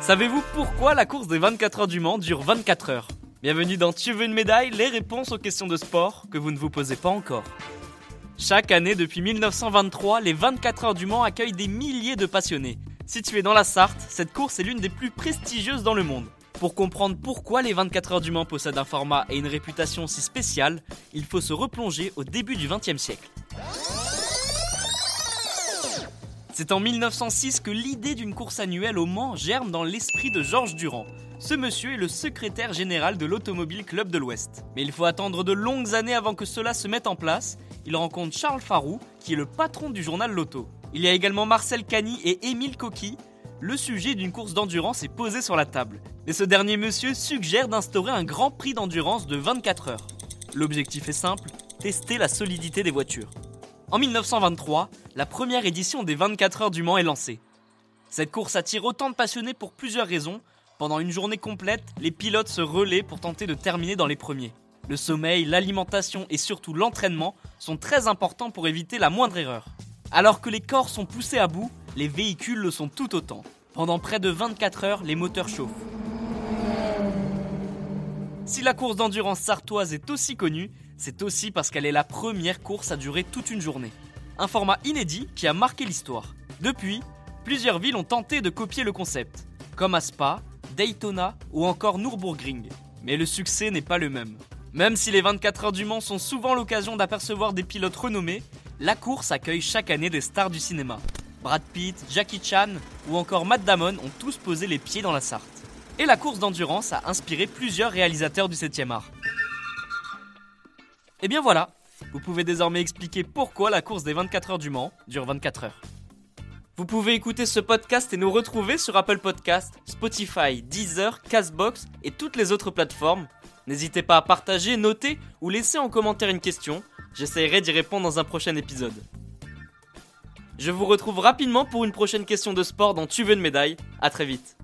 Savez-vous pourquoi la course des 24 heures du Mans dure 24 heures? Bienvenue dans Tu veux une médaille, les réponses aux questions de sport que vous ne vous posez pas encore. Chaque année depuis 1923, les 24 heures du Mans accueillent des milliers de passionnés. Située dans la Sarthe, cette course est l'une des plus prestigieuses dans le monde. Pour comprendre pourquoi les 24 heures du Mans possèdent un format et une réputation si spéciale, il faut se replonger au début du XXe siècle. C'est en 1906 que l'idée d'une course annuelle au Mans germe dans l'esprit de Georges Durand. Ce monsieur est le secrétaire général de l'Automobile Club de l'Ouest. Mais il faut attendre de longues années avant que cela se mette en place. Il rencontre Charles Farou, qui est le patron du journal Loto. Il y a également Marcel Cany et Émile Coqui. Le sujet d'une course d'endurance est posé sur la table. Et ce dernier monsieur suggère d'instaurer un grand prix d'endurance de 24 heures. L'objectif est simple, tester la solidité des voitures. En 1923, la première édition des 24 heures du Mans est lancée. Cette course attire autant de passionnés pour plusieurs raisons. Pendant une journée complète, les pilotes se relaient pour tenter de terminer dans les premiers. Le sommeil, l'alimentation et surtout l'entraînement sont très importants pour éviter la moindre erreur. Alors que les corps sont poussés à bout, les véhicules le sont tout autant. Pendant près de 24 heures, les moteurs chauffent. Si la course d'endurance sartoise est aussi connue, c'est aussi parce qu'elle est la première course à durer toute une journée. Un format inédit qui a marqué l'histoire. Depuis, plusieurs villes ont tenté de copier le concept, comme à Spa, Daytona ou encore Nürburgring. Mais le succès n'est pas le même. Même si les 24 heures du Mans sont souvent l'occasion d'apercevoir des pilotes renommés, la course accueille chaque année des stars du cinéma. Brad Pitt, Jackie Chan ou encore Matt Damon ont tous posé les pieds dans la Sarthe. Et la course d'endurance a inspiré plusieurs réalisateurs du 7e art. Et bien voilà, vous pouvez désormais expliquer pourquoi la course des 24 heures du Mans dure 24 heures. Vous pouvez écouter ce podcast et nous retrouver sur Apple Podcast, Spotify, Deezer, Castbox et toutes les autres plateformes. N'hésitez pas à partager, noter ou laisser en commentaire une question. J'essaierai d'y répondre dans un prochain épisode. Je vous retrouve rapidement pour une prochaine question de sport dans Tu veux une médaille. À très vite.